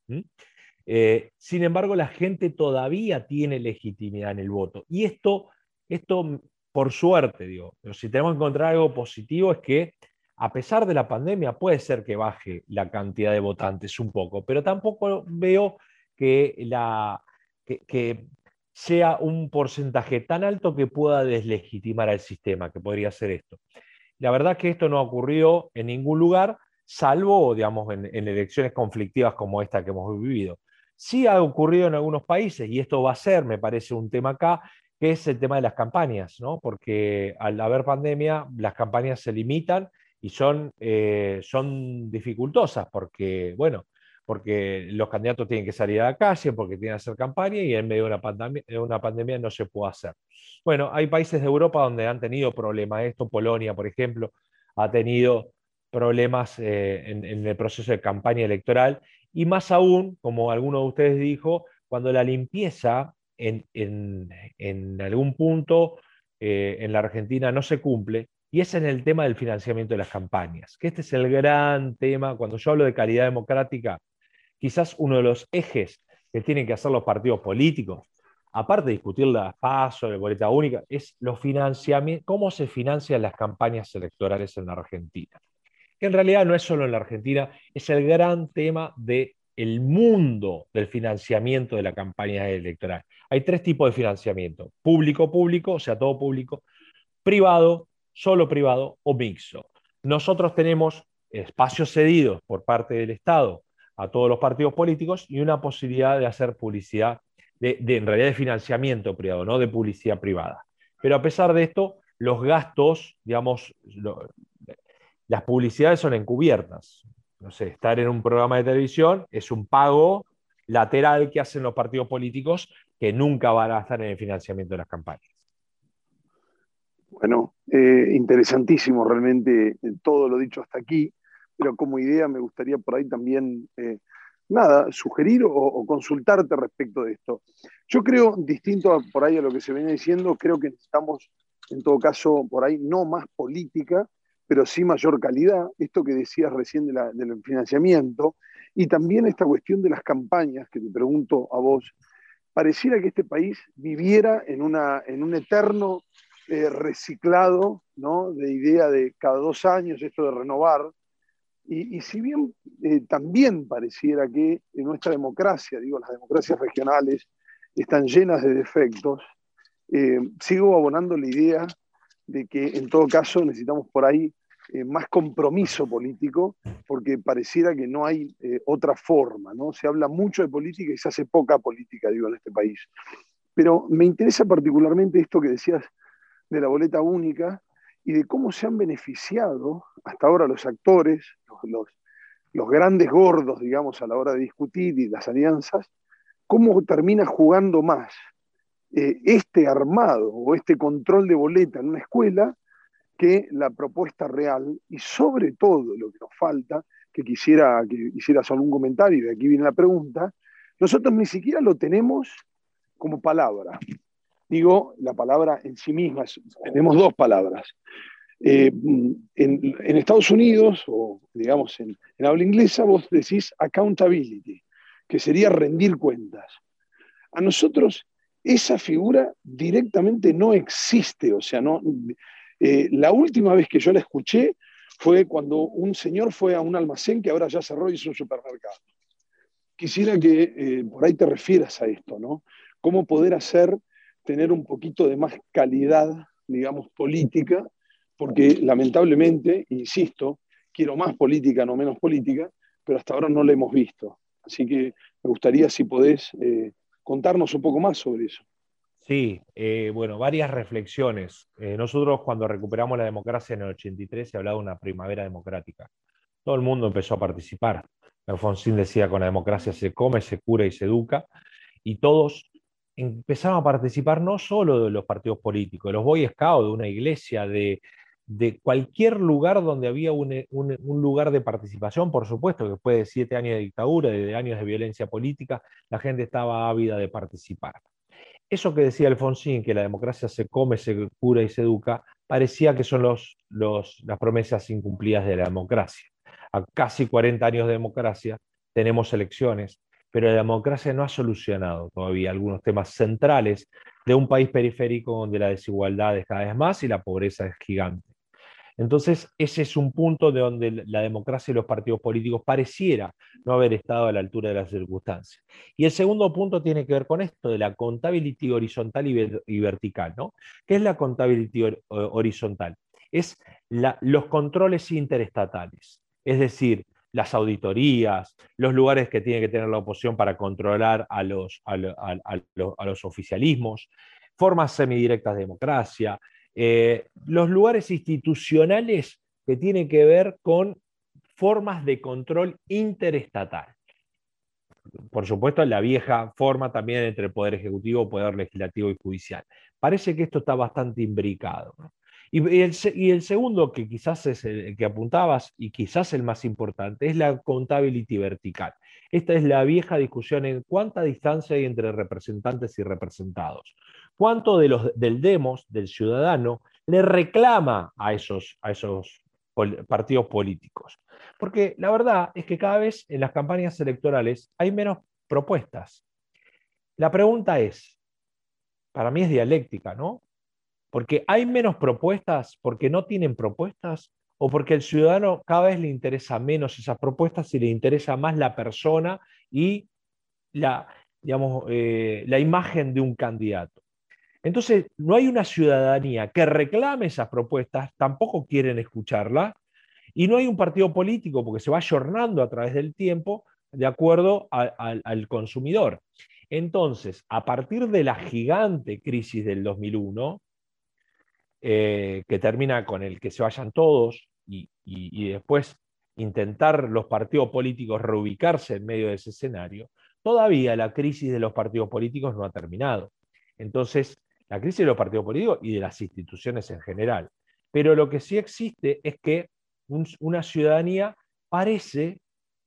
Eh, sin embargo, la gente todavía tiene legitimidad en el voto. Y esto, esto por suerte, digo, si tenemos que encontrar algo positivo es que a pesar de la pandemia puede ser que baje la cantidad de votantes un poco, pero tampoco veo que, sea un porcentaje tan alto que pueda deslegitimar al sistema, que podría ser esto. La verdad es que esto no ha ocurrido en ningún lugar, salvo, digamos, en, elecciones conflictivas como esta que hemos vivido. Sí ha ocurrido en algunos países, y esto va a ser, me parece, un tema acá, que es el tema de las campañas, ¿no? porque al haber pandemia, las campañas se limitan y son, eh, son dificultosas, porque, bueno, porque los candidatos tienen que salir a la calle, porque tienen que hacer campaña y en medio de una pandemia, una pandemia no se puede hacer. Bueno, hay países de Europa donde han tenido problemas. Esto, Polonia, por ejemplo, ha tenido problemas eh, en, el proceso de campaña electoral y más aún, como alguno de ustedes dijo, cuando la limpieza en, algún punto eh, en la Argentina no se cumple, y es en el tema del financiamiento de las campañas, que este es el gran tema. Cuando yo hablo de calidad democrática, quizás uno de los ejes que tienen que hacer los partidos políticos, aparte de discutir la paso, la boleta única, es los cómo se financian las campañas electorales en la Argentina. en realidad no es solo en la Argentina, es el gran tema del el mundo del financiamiento de la campaña electoral. Hay tres tipos de financiamiento, público-público, o sea, todo público, privado, solo privado o mixto. Nosotros tenemos espacios cedidos por parte del Estado a todos los partidos políticos y una posibilidad de hacer publicidad, de, en realidad de financiamiento privado, no de publicidad privada. Pero a pesar de esto, los gastos, digamos, las publicidades son encubiertas. No sé, estar en un programa de televisión es un pago lateral que hacen los partidos políticos que nunca van a estar en el financiamiento de las campañas. Bueno, eh, interesantísimo realmente eh, todo lo dicho hasta aquí, pero como idea me gustaría por ahí también, eh, nada, sugerir o, consultarte respecto de esto. Yo creo, distinto por ahí a lo que se viene diciendo, creo que necesitamos, en todo caso, por ahí no más política, pero sí mayor calidad, esto que decías recién del financiamiento, y también esta cuestión de las campañas, que te pregunto a vos, pareciera que este país viviera en, una, en un eterno eh, reciclado ¿no? de idea de cada dos años, esto de renovar. Y, si bien eh, también pareciera que nuestra democracia, digo, las democracias regionales están llenas de defectos, eh, sigo abonando la idea de que en todo caso necesitamos por ahí más compromiso político, porque pareciera que no hay otra forma, ¿no? Se habla mucho de política y se hace poca política, digo, en este país. Pero me interesa particularmente esto que decías de la boleta única y de cómo se han beneficiado hasta ahora los actores, los, los, grandes gordos, digamos, a la hora de discutir y las alianzas, cómo termina jugando más eh, este armado o este control de boleta en una escuela que la propuesta real y sobre todo lo que nos falta, que quisiera que hicieras algún comentario, y de aquí viene la pregunta, nosotros ni siquiera lo tenemos como palabra digo la palabra en sí misma, tenemos dos palabras. Eh, en, Estados Unidos, o digamos en, habla inglesa, vos decís accountability, que sería rendir cuentas. A nosotros esa figura directamente no existe, o sea, no, eh, la última vez que yo la escuché fue cuando un señor fue a un almacén que ahora ya cerró y es un supermercado. Quisiera que eh, por ahí te refieras a esto, ¿no? ¿Cómo poder hacer tener un poquito de más calidad, digamos, política, porque lamentablemente, insisto, quiero más política, no menos política, pero hasta ahora no la hemos visto. Así que me gustaría si podés eh, contarnos un poco más sobre eso. Sí, eh, bueno, varias reflexiones. Eh, nosotros cuando recuperamos la democracia en el 83 se hablaba de una primavera democrática. Todo el mundo empezó a participar. Alfonsín decía, con la democracia se come, se cura y se educa. Y todos empezaron a participar no solo de los partidos políticos, de los Boy Scouts, de una iglesia, de, cualquier lugar donde había un, lugar de participación, por supuesto, que después de siete años de dictadura, de años de violencia política, la gente estaba ávida de participar. Eso que decía Alfonsín, que la democracia se come, se cura y se educa, parecía que son los, las promesas incumplidas de la democracia. A casi 40 años de democracia tenemos elecciones, pero la democracia no ha solucionado todavía algunos temas centrales de un país periférico donde la desigualdad es cada vez más y la pobreza es gigante. Entonces, ese es un punto de donde la democracia y los partidos políticos pareciera no haber estado a la altura de las circunstancias. Y el segundo punto tiene que ver con esto de la contabilidad horizontal y, vertical. ¿no? ¿Qué es la contabilidad horizontal? Es los controles interestatales. Es decir, las auditorías, los lugares que tiene que tener la oposición para controlar a los, a, los, oficialismos, formas semidirectas de democracia, eh, los lugares institucionales que tienen que ver con formas de control interestatal. Por supuesto, la vieja forma también entre Poder Ejecutivo, Poder Legislativo y Judicial. Parece que esto está bastante imbricado. Y el, segundo, que quizás es el que apuntabas y quizás el más importante, es la contabilidad vertical. Esta es la vieja discusión en cuánta distancia hay entre representantes y representados. Cuánto de los, del demos, del ciudadano, le reclama a esos, a esos partidos políticos. Porque la verdad es que cada vez en las campañas electorales hay menos propuestas. La pregunta es, para mí es dialéctica, ¿no? Porque hay menos propuestas, porque no tienen propuestas, o porque el ciudadano cada vez le interesa menos esas propuestas y le interesa más la persona y la, digamos, eh, la imagen de un candidato. Entonces, no hay una ciudadanía que reclame esas propuestas, tampoco quieren escucharlas, y no hay un partido político porque se va ayornando a través del tiempo de acuerdo al consumidor. Entonces, a partir de la gigante crisis del 2001, eh, que termina con el que se vayan todos y, después intentar los partidos políticos reubicarse en medio de ese escenario, todavía la crisis de los partidos políticos no ha terminado. Entonces, la crisis de los partidos políticos y de las instituciones en general. Pero lo que sí existe es que una ciudadanía parece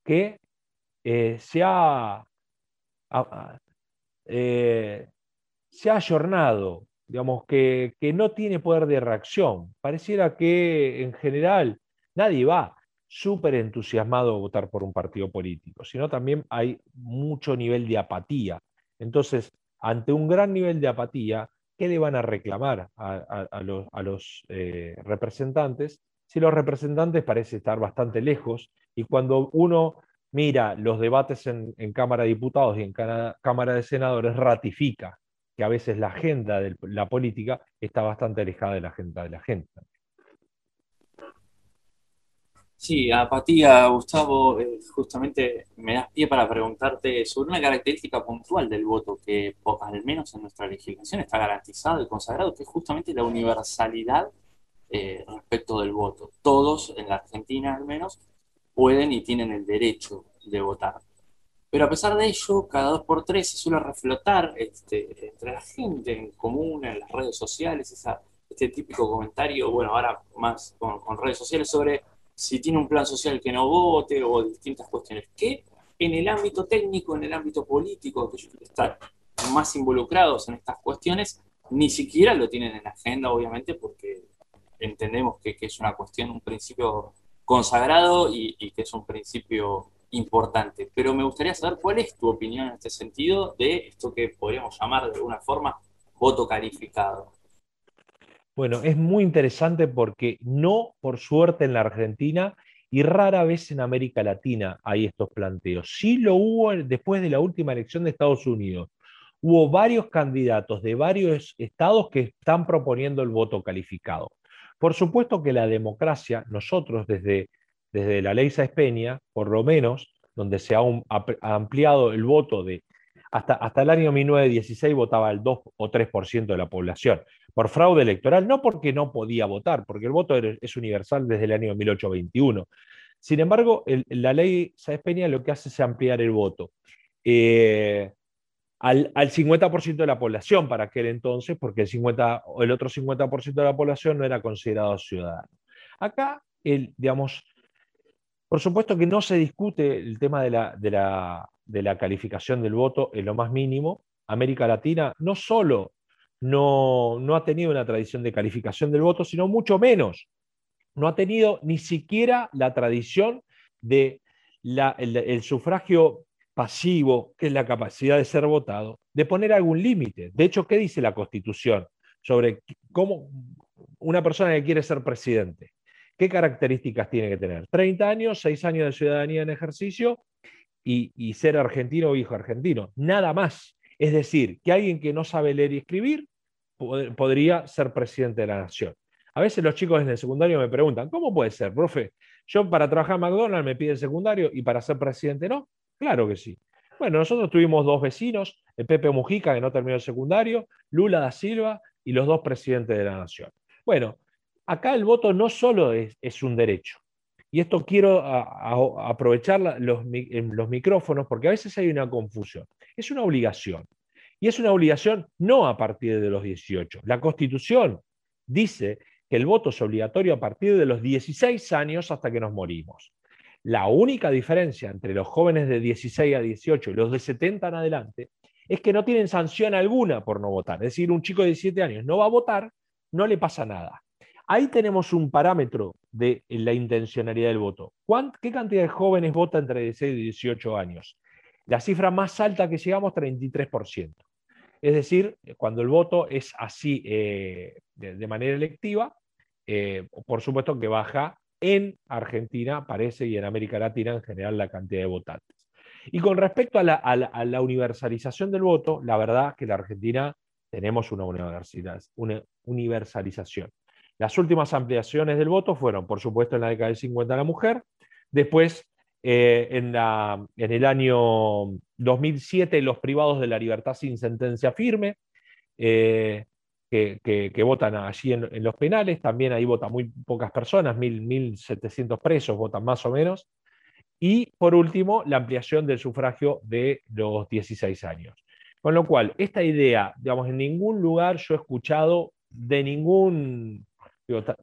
que eh, se, ha, eh, se ha ayornado, digamos, que, que, no tiene poder de reacción. Pareciera que en general nadie va súper entusiasmado a votar por un partido político, sino también hay mucho nivel de apatía. Entonces, ante un gran nivel de apatía, ¿qué le van a reclamar a, los, eh, representantes? Si los representantes parecen estar bastante lejos y cuando uno mira los debates en, Cámara de Diputados y en Cámara de Senadores, ratifica que a veces la agenda de la política está bastante alejada de la agenda de la gente. Sí, apatía, Gustavo, eh, justamente me das pie para preguntarte sobre una característica puntual del voto que, al menos en nuestra legislación, está garantizado y consagrado, que es justamente la universalidad eh, respecto del voto. Todos, en la Argentina al menos, pueden y tienen el derecho de votar. Pero a pesar de ello, cada dos por tres se suele reflotar este, entre la gente en común, en las redes sociales, esa, este típico comentario, bueno, ahora más con redes sociales sobre si tiene un plan social que no vote o distintas cuestiones, que en el ámbito técnico, en el ámbito político, que están más involucrados en estas cuestiones, ni siquiera lo tienen en la agenda, obviamente, porque entendemos que, es una cuestión, un principio consagrado y, que es un principio importante. Pero me gustaría saber cuál es tu opinión en este sentido de esto que podríamos llamar de alguna forma voto calificado. Bueno, es muy interesante porque no, por suerte, en la Argentina y rara vez en América Latina hay estos planteos. Sí lo hubo después de la última elección de Estados Unidos. Hubo varios candidatos de varios estados que están proponiendo el voto calificado. Por supuesto que la democracia, nosotros desde, desde la ley Sáez Peña, por lo menos, donde se ha, ampliado el voto de hasta, hasta, el año 1916 votaba el 2 o 3% de la población por fraude electoral, no porque no podía votar, porque el voto es universal desde el año 1821. Sin embargo, la ley Sáez Peña lo que hace es ampliar el voto eh, al, 50% de la población para aquel entonces, porque el, 50, el otro 50% de la población no era considerado ciudadano. Acá, el, digamos, por supuesto que no se discute el tema de la, de la, de la calificación del voto en lo más mínimo. América Latina no solo no, ha tenido una tradición de calificación del voto, sino mucho menos. No ha tenido ni siquiera la tradición de el, sufragio pasivo, que es la capacidad de ser votado, de poner algún límite. De hecho, ¿qué dice la Constitución sobre cómo una persona que quiere ser presidente? ¿Qué características tiene que tener? 30 años, 6 años de ciudadanía en ejercicio y, ser argentino o hijo argentino. Nada más. Es decir, que alguien que no sabe leer y escribir podría ser presidente de la nación. A veces los chicos en el secundario me preguntan, ¿cómo puede ser, profe? Yo para trabajar en McDonald's me pide el secundario y para ser presidente no. Claro que sí. Bueno, nosotros tuvimos dos vecinos, el Pepe Mujica, que no terminó el secundario, Lula da Silva y los dos presidentes de la nación. Bueno, acá el voto no solo es, un derecho. Y esto quiero aprovechar los, los micrófonos porque a veces hay una confusión. Es una obligación. Y es una obligación no a partir de los 18. La Constitución dice que el voto es obligatorio a partir de los 16 años hasta que nos morimos. La única diferencia entre los jóvenes de 16 a 18 y los de 70 en adelante es que no tienen sanción alguna por no votar. Es decir, un chico de 17 años no va a votar, no le pasa nada. Ahí tenemos un parámetro de la intencionalidad del voto. ¿Qué cantidad de jóvenes vota entre 16 y 18 años? La cifra más alta que llegamos, 33%. Es decir, cuando el voto es así eh, de, manera electiva, eh, por supuesto que baja en Argentina, parece, y en América Latina en general la cantidad de votantes. Y con respecto a la, universalización del voto, la verdad que en Argentina tenemos una universalización. Las últimas ampliaciones del voto fueron, por supuesto, en la década del 50 la mujer, después eh, en, el año 2007 los privados de la libertad sin sentencia firme, eh, que, votan allí en, los penales, también ahí votan muy pocas personas, 1.700 presos votan más o menos, y por último, la ampliación del sufragio de los 16 años. Con lo cual, esta idea, digamos, en ningún lugar yo he escuchado de ningún,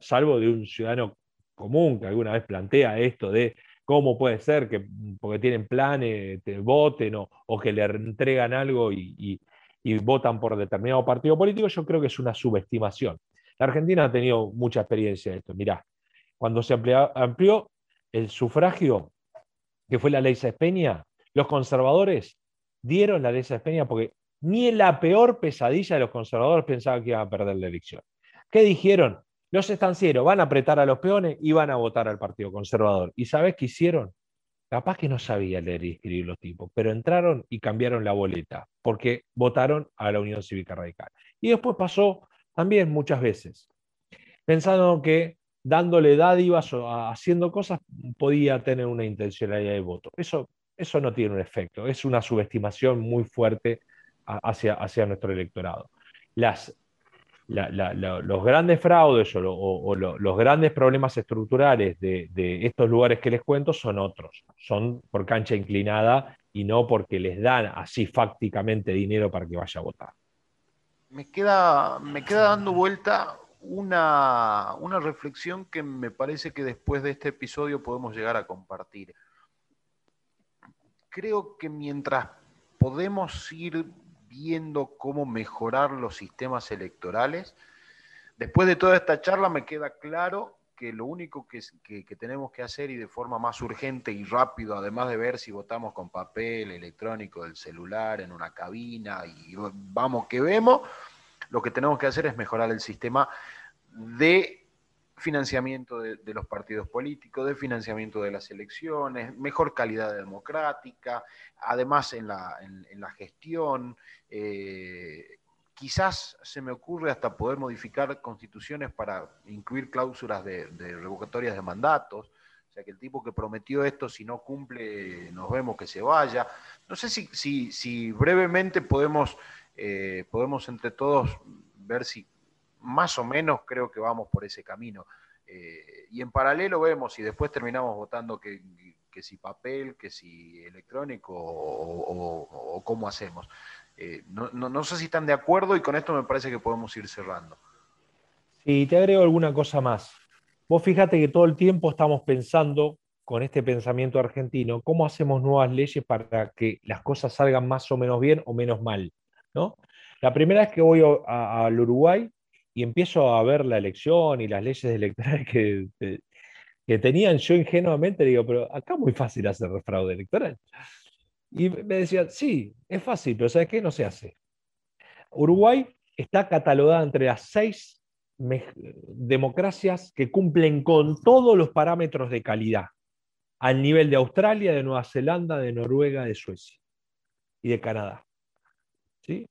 salvo de un ciudadano común que alguna vez plantea esto de cómo puede ser que porque tienen planes te voten o, que le entregan algo y, votan por determinado partido político, yo creo que es una subestimación. La Argentina ha tenido mucha experiencia de esto. Mirá, cuando se amplió el sufragio, que fue la ley Peña, los conservadores dieron la ley Peña porque ni en la peor pesadilla de los conservadores pensaban que iban a perder la elección. ¿Qué dijeron? Los estancieros van a apretar a los peones y van a votar al Partido Conservador. ¿Y sabes qué hicieron? Capaz que no sabía leer y escribir los tipos, pero entraron y cambiaron la boleta porque votaron a la Unión Cívica Radical. Y después pasó también muchas veces, pensando que dándole dádivas o haciendo cosas, podía tener una intencionalidad de voto. Eso, eso no tiene un efecto, es una subestimación muy fuerte hacia, hacia nuestro electorado. Las, los grandes fraudes o, los grandes problemas estructurales de, de, estos lugares que les cuento son otros, son por cancha inclinada y no porque les dan así fácticamente dinero para que vaya a votar. Me queda, me queda dando vuelta una, una reflexión que me parece que después de este episodio podemos llegar a compartir. Creo que mientras podemos ir viendo cómo mejorar los sistemas electorales, después de toda esta charla me queda claro que lo único que, tenemos que hacer y de forma más urgente y rápido, además de ver si votamos con papel electrónico del celular en una cabina y vamos que vemos, lo que tenemos que hacer es mejorar el sistema de financiamiento de, los partidos políticos, de financiamiento de las elecciones, mejor calidad democrática, además en la, gestión. Eh, quizás se me ocurre hasta poder modificar constituciones para incluir cláusulas de, revocatorias de mandatos. O sea, que el tipo que prometió esto, si no cumple, nos vemos que se vaya. No sé si, si, brevemente podemos, eh, podemos entre todos ver si más o menos creo que vamos por ese camino. Eh, y en paralelo vemos y después terminamos votando que, si papel, que si electrónico o, cómo hacemos. Eh, no, sé si están de acuerdo y con esto me parece que podemos ir cerrando. Sí, te agrego alguna cosa más. Vos fíjate que todo el tiempo estamos pensando con este pensamiento argentino, cómo hacemos nuevas leyes para que las cosas salgan más o menos bien o menos mal. ¿no? La primera vez que voy al Uruguay, y empiezo a ver la elección y las leyes *laughs* electorales que, que, tenían, yo ingenuamente digo, pero acá es muy fácil hacer fraude electoral. Y me decían, sí, es fácil, pero ¿sabes qué? No se hace. Uruguay está catalogada entre las seis democracias que cumplen con todos los parámetros de calidad, al nivel de Australia, de Nueva Zelanda, de Noruega, de Suecia y de Canadá. ¿Sí?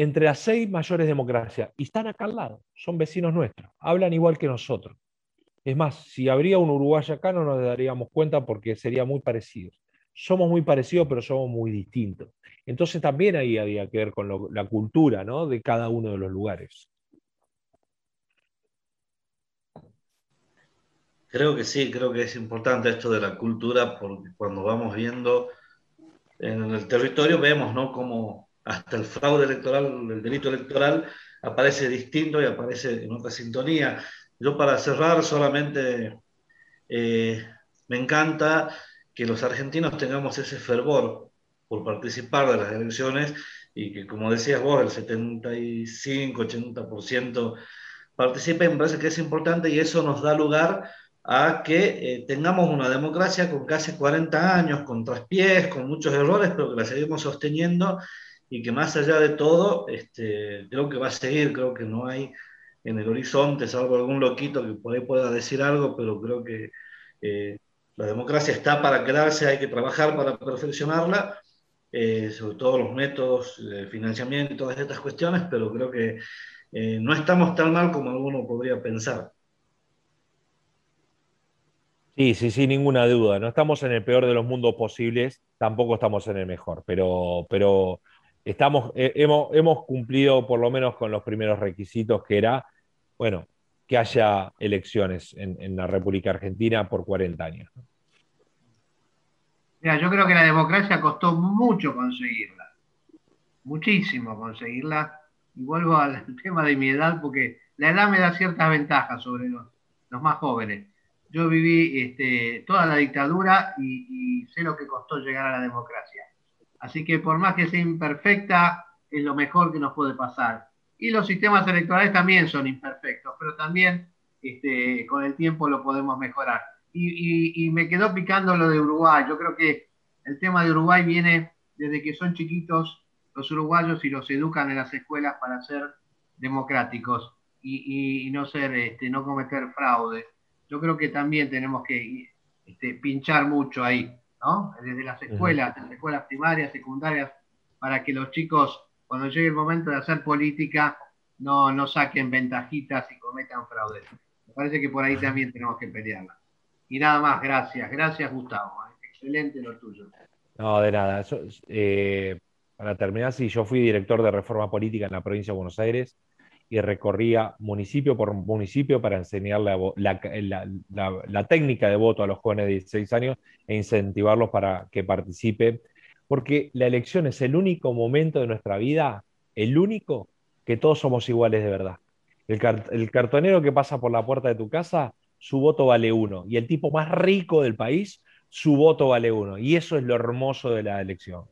Entre las seis mayores democracias y están acá al lado, son vecinos nuestros, hablan igual que nosotros. Es más, si habría un Uruguay acá no nos daríamos cuenta porque sería muy parecido. Somos muy parecidos, pero somos muy distintos. Entonces también ahí había que ver con la cultura ¿no? de cada uno de los lugares. Creo que sí, creo que es importante esto de la cultura porque cuando vamos viendo en el territorio vemos ¿no? cómo hasta el fraude electoral, el delito electoral, aparece distinto y aparece en otra sintonía. Yo para cerrar solamente eh, me encanta que los argentinos tengamos ese fervor por participar de las elecciones y que, como decías vos, el 75-80% participen, me parece que es importante y eso nos da lugar a que eh, tengamos una democracia con casi 40 años, con traspiés, con muchos errores, pero que la seguimos sosteniendo y que más allá de todo, este, creo que va a seguir, creo que no hay en el horizonte, salvo algún loquito que por pueda decir algo, pero creo que eh, la democracia está para quedarse, hay que trabajar para perfeccionarla, eh, sobre todo los métodos de financiamiento y todas estas cuestiones, pero creo que eh, no estamos tan mal como alguno podría pensar. Sí, sí, sin ninguna duda. No estamos en el peor de los mundos posibles, tampoco estamos en el mejor, pero, pero estamos, eh, hemos, hemos cumplido por lo menos con los primeros requisitos, que era, bueno, que haya elecciones en, la República Argentina por 40 años. Mira, yo creo que la democracia costó mucho conseguirla, muchísimo conseguirla y vuelvo al *laughs* tema de mi edad, porque la edad me da ciertas ventajas sobre los, más jóvenes. Yo viví este, toda la dictadura y, sé lo que costó llegar a la democracia. Así que por más que sea imperfecta, es lo mejor que nos puede pasar. Y los sistemas electorales también son imperfectos, pero también este, con el tiempo lo podemos mejorar. Y, y, me quedó picando lo de Uruguay. Yo creo que el tema de Uruguay viene desde que son chiquitos los uruguayos y los educan en las escuelas para ser democráticos y, no ser, este, no cometer fraude. Yo creo que también tenemos que este, pinchar mucho ahí, ¿no? Desde las escuelas, las escuelas primarias, secundarias, para que los chicos, cuando llegue el momento de hacer política, no, no saquen ventajitas y cometan fraude. Me parece que por ahí también tenemos que pelearla. Y nada más, gracias. Gracias, Gustavo. ¿eh? Excelente lo tuyo. No, de nada. Eh, para terminar, sí, yo fui director de reforma política en la provincia de Buenos Aires y recorría municipio por municipio para enseñar la, técnica de voto a los jóvenes de 16 años e incentivarlos para que participen, porque la elección es el único momento de nuestra vida, el único que todos somos iguales de verdad. El, el cartonero que pasa por la puerta de tu casa, su voto vale uno, y el tipo más rico del país, su voto vale uno, y eso es lo hermoso de la elección.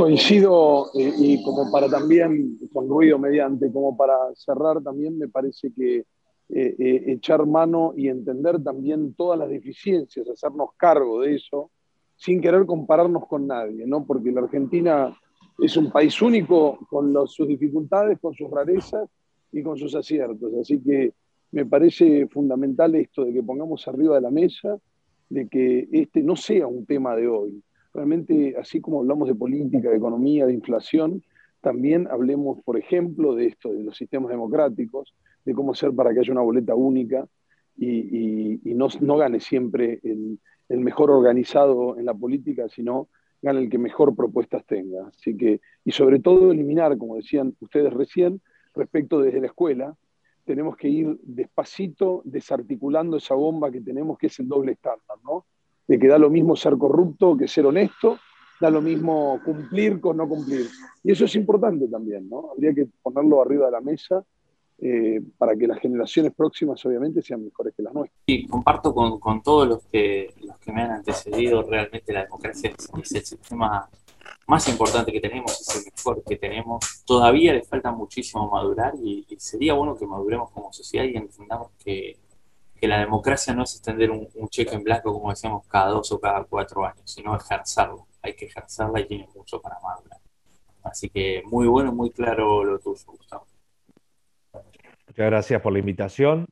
Coincido eh, y como para también, con ruido mediante, como para cerrar también, me parece que eh, eh, echar mano y entender también todas las deficiencias, hacernos cargo de eso, sin querer compararnos con nadie, ¿no? Porque la Argentina es un país único con sus dificultades, con sus rarezas y con sus aciertos. Así que me parece fundamental esto de que pongamos arriba de la mesa, de que este no sea un tema de hoy, realmente, así como hablamos de política, de economía, de inflación, también hablemos, por ejemplo, de esto, de los sistemas democráticos, de cómo hacer para que haya una boleta única y, no, gane siempre el, el, mejor organizado en la política, sino gane el que mejor propuestas tenga. Así que, y sobre todo eliminar, como decían ustedes recién, respecto desde la escuela, tenemos que ir despacito desarticulando esa bomba que tenemos, que es el doble estándar, ¿no? De que da lo mismo ser corrupto que ser honesto, da lo mismo cumplir con no cumplir. Y eso es importante también, ¿no? Habría que ponerlo arriba de la mesa eh, para que las generaciones próximas obviamente sean mejores que las nuestras. Sí, comparto con, con todos los que, los que me han antecedido, realmente la democracia es, el sistema más importante que tenemos, es el mejor que tenemos. Todavía le falta muchísimo madurar y sería bueno que maduremos como sociedad y entendamos que que la democracia no es extender un, cheque en blanco, como decíamos, cada dos o cada cuatro años, sino ejercerlo. Hay que ejercerla y tiene mucho para madurar. Así que muy bueno, muy claro lo tuyo, Gustavo. Muchas gracias por la invitación.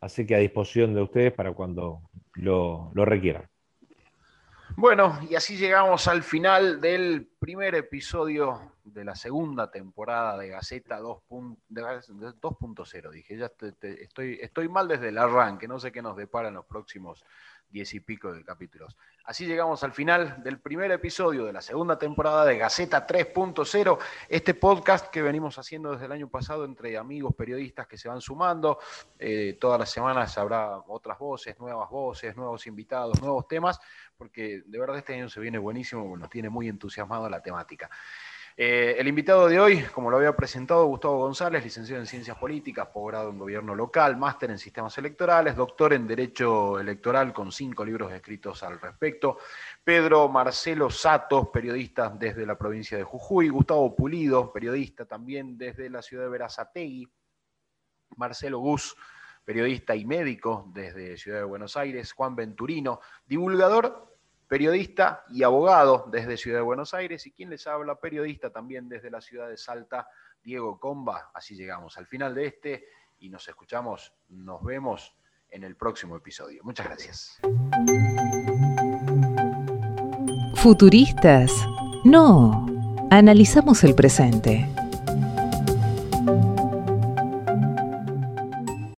Así que a disposición de ustedes para cuando lo, lo requieran. Bueno, y así llegamos al final del primer episodio de la segunda temporada de Gaceta 2.0. Dije, ya estoy, estoy mal desde el arranque, no sé qué nos depara en los próximos diez y pico de capítulos. Así llegamos al final del primer episodio de la segunda temporada de Gaceta 3.0, este podcast que venimos haciendo desde el año pasado entre amigos periodistas que se van sumando. Eh, todas las semanas habrá otras voces, nuevas voces, nuevos invitados, nuevos temas, porque de verdad este año se viene buenísimo, nos tiene muy entusiasmado la temática. Eh, el invitado de hoy, como lo había presentado, Gustavo González, licenciado en Ciencias Políticas, posgrado en Gobierno Local, máster en Sistemas Electorales, doctor en Derecho Electoral con cinco libros escritos al respecto. Pedro Marcelo Satos, periodista desde la provincia de Jujuy. Gustavo Pulido, periodista también desde la ciudad de Verazategui. Marcelo Gus, periodista y médico desde Ciudad de Buenos Aires. Juan Venturino, divulgador periodista y abogado desde Ciudad de Buenos Aires y quien les habla, periodista también desde la ciudad de Salta, Diego Comba. Así llegamos al final de este y nos escuchamos, nos vemos en el próximo episodio. Muchas gracias. Futuristas, no, analizamos el presente.